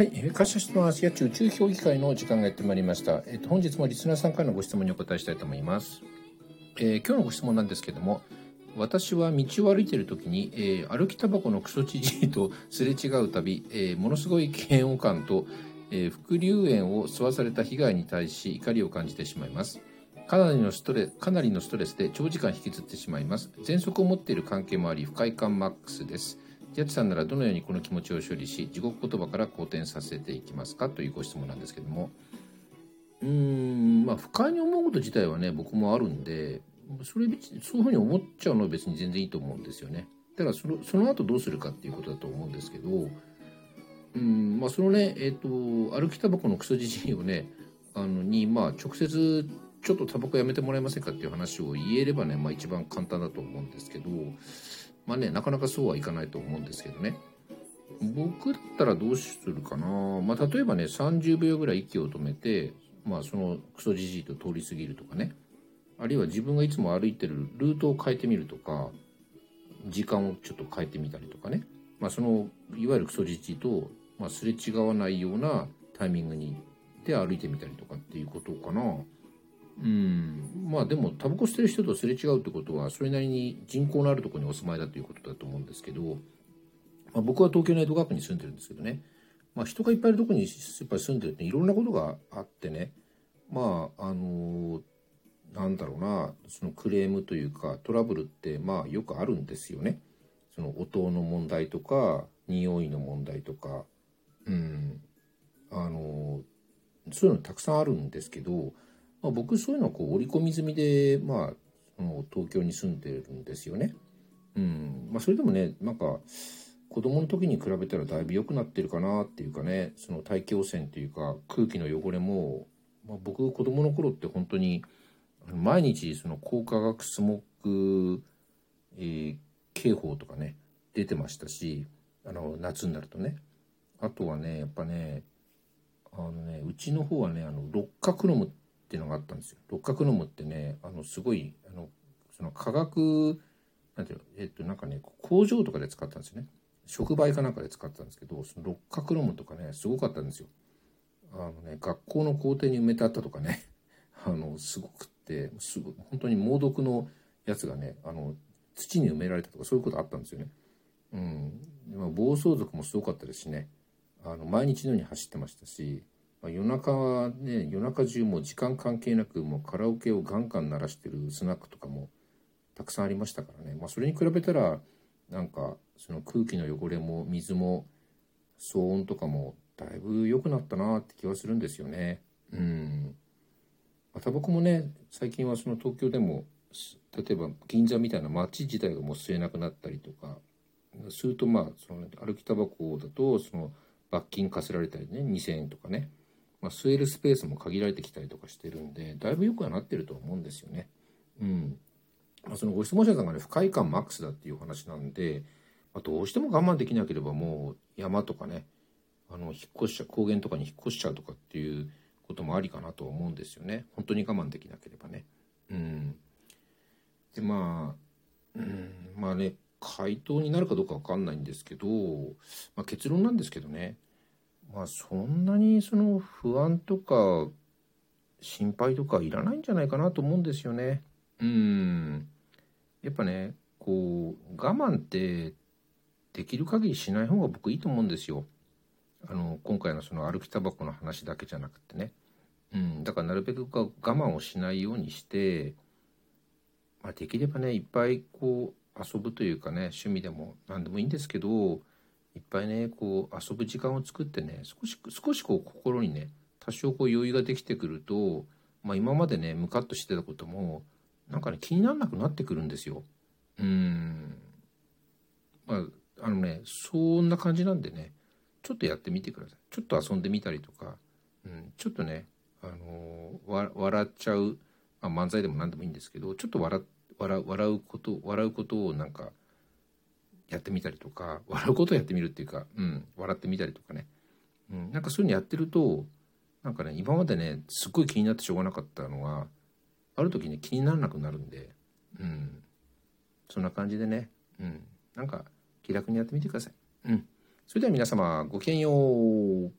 はい、会社質問は宇宙評議会の時間がやってまいりました。えっと、本日もリスナーさんからのご質問にお答えしたいと思います。えー、今日のご質問なんですけども、私は道を歩いている時に、えー、歩きタバコのクソじじいとすれ違うたび、えー、ものすごい嫌悪感と、えー、副流炎を吸わされた被害に対し怒りを感じてしまいます。かなりのストレかなりのストレスで長時間引きずってしまいます。喘息を持っている関係もあり、不快感マックスです。ジャッジさんならどのようにこの気持ちを処理し地獄言葉から好転させていきますか？というご質問なんですけどもうーんまあ不快に思うこと自体はね僕もあるんでそれそういうふうに思っちゃうのは別に全然いいと思うんですよねだからそのその後どうするかっていうことだと思うんですけどうんまあそのねえっ、ー、と歩きタバコのクソじじいをねあのにまあ直接ちょっとタバコやめてもらえませんかっていう話を言えればね、まあ一番簡単だと思うんですけど、まあね、なかなかそうはいかないと思うんですけどね。僕だったらどうするかな。まあ、例えばね、30秒ぐらい息を止めて、まあ、そのクソじじいと通り過ぎるとかね。あるいは自分がいつも歩いてるルートを変えてみるとか、時間をちょっと変えてみたりとかね。まあ、その、いわゆるクソじじいと、まあ、すれ違わないようなタイミングに、で歩いてみたりとかっていうことかな。うん、まあでもタバコ吸ってる人とすれ違うってことはそれなりに人口のあるところにお住まいだということだと思うんですけど、まあ、僕は東京の江戸川区に住んでるんですけどね、まあ、人がいっぱいいるとこにやっぱり住んでるっていろんなことがあってね。まああのなんだろうな。そのクレームというかトラブルってまあよくあるんですよね。その音の問題とか匂いの問題とか。うん。あのそういうのたくさんあるんですけどまあ、僕そういうのはこう織り込み済みで、まあ、その東京に住んでるんですよね。うんまあ、それでもねなんか子供の時に比べたらだいぶ良くなってるかなっていうかねその大気汚染というか空気の汚れも、まあ、僕子供の頃って本当に毎日その高化学スモッグ、えー、警報とかね出てましたしあの夏になるとねあとはねやっぱねあのねうちの方はねあの六角ロムっっていうのがあったんですよ。六角ノムってね、あの、すごい、あの、その化学、なんていうの、えっと、なんかね、工場とかで使ったんですよね。触媒かなんかで使ったんですけど、その六角ノムとかね、すごかったんですよ。あのね、学校の校庭に埋めてあったとかね、あの、すごくって、すご本当に猛毒のやつがね、あの、土に埋められたとか、そういうことあったんですよね。うん。暴走族もすごかったですしね、あの、毎日のように走ってましたし、まあ、夜中はね夜中中も時間関係なくもうカラオケをガンガン鳴らしてるスナックとかもたくさんありましたからね、まあ、それに比べたらなんかその空気の汚れも水も騒音とかもだいぶ良くなったなって気はするんですよね。うん。まタバコもね最近はその東京でも例えば銀座みたいな街自体がもう吸えなくなったりとかするとまあその歩きタバコだとその罰金課せられたりね2,000円とかねまあ、吸えるスペースも限られてきたりとかしてるんでだいぶ良くはなってると思うんですよね。うん。まあ、そのご質問者さんがね不快感マックスだっていう話なんで、まあ、どうしても我慢できなければもう山とかねあの引っ越しちゃう高原とかに引っ越しちゃうとかっていうこともありかなと思うんですよね。本当に我慢できなければね。うん、でまあ、うん、まあね回答になるかどうか分かんないんですけど、まあ、結論なんですけどね。まあそんなにその不安とか心配とかいらないんじゃないかなと思うんですよね。うんやっぱねこう我慢ってできる限りしない方が僕いいと思うんですよ。あの今回のその歩きタバコの話だけじゃなくてね。うん、だからなるべく我慢をしないようにして、まあ、できればねいっぱいこう遊ぶというかね趣味でも何でもいいんですけどいっぱいねこう遊ぶ時間を作ってね少し少しこう心にね多少こう余裕ができてくると、まあ、今までねムカッとしてたこともなんかね気にならなくなってくるんですよ。うんまああのねそんな感じなんでねちょっとやってみてください。ちょっと遊んでみたりとか、うん、ちょっとね、あのー、笑っちゃう、まあ、漫才でも何でもいいんですけどちょっと笑笑笑うこと笑うことをなんかやってみたりとか笑うことをやってみるっていうか、うん、笑ってみたりとかね、うん、なんかそういうのやってるとなんかね今までねすっごい気になってしょうがなかったのがある時ね気にならなくなるんで、うん、そんな感じでね、うん、なんか気楽にやってみてください。うん。それでは皆様、ごきげんよう。